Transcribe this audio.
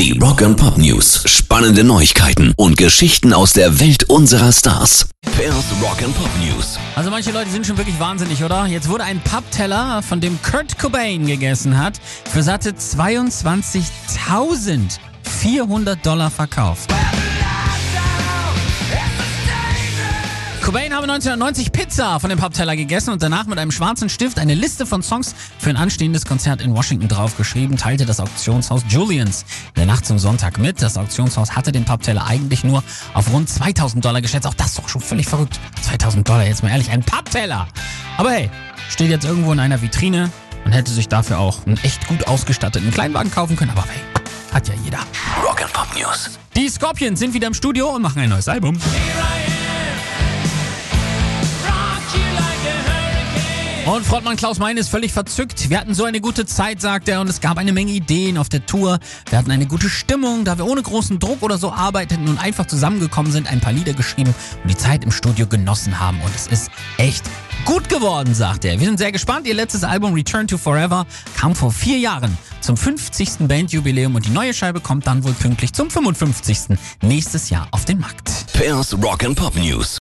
Die Rock Pop News. Spannende Neuigkeiten und Geschichten aus der Welt unserer Stars. Pairs Rock Pop News. Also manche Leute sind schon wirklich wahnsinnig, oder? Jetzt wurde ein Pappteller, von dem Kurt Cobain gegessen hat, für satte 22.400 Dollar verkauft. Cobain habe 1990 Pizza von dem Pappteller gegessen und danach mit einem schwarzen Stift eine Liste von Songs für ein anstehendes Konzert in Washington draufgeschrieben, teilte das Auktionshaus Julians in der Nacht zum Sonntag mit. Das Auktionshaus hatte den Pappteller eigentlich nur auf rund 2000 Dollar geschätzt. Auch das ist doch schon völlig verrückt. 2000 Dollar, jetzt mal ehrlich, ein Pappteller. Aber hey, steht jetzt irgendwo in einer Vitrine und hätte sich dafür auch einen echt gut ausgestatteten Kleinwagen kaufen können. Aber hey, hat ja jeder. Rock and Pop News. Die Scorpions sind wieder im Studio und machen ein neues Album. Und Frontmann Klaus Meine ist völlig verzückt. Wir hatten so eine gute Zeit, sagt er, und es gab eine Menge Ideen auf der Tour. Wir hatten eine gute Stimmung, da wir ohne großen Druck oder so arbeiteten und einfach zusammengekommen sind, ein paar Lieder geschrieben und die Zeit im Studio genossen haben. Und es ist echt gut geworden, sagt er. Wir sind sehr gespannt. Ihr letztes Album Return to Forever kam vor vier Jahren zum 50. Bandjubiläum und die neue Scheibe kommt dann wohl pünktlich zum 55. nächstes Jahr auf den Markt. Pairs Rock and Pop News.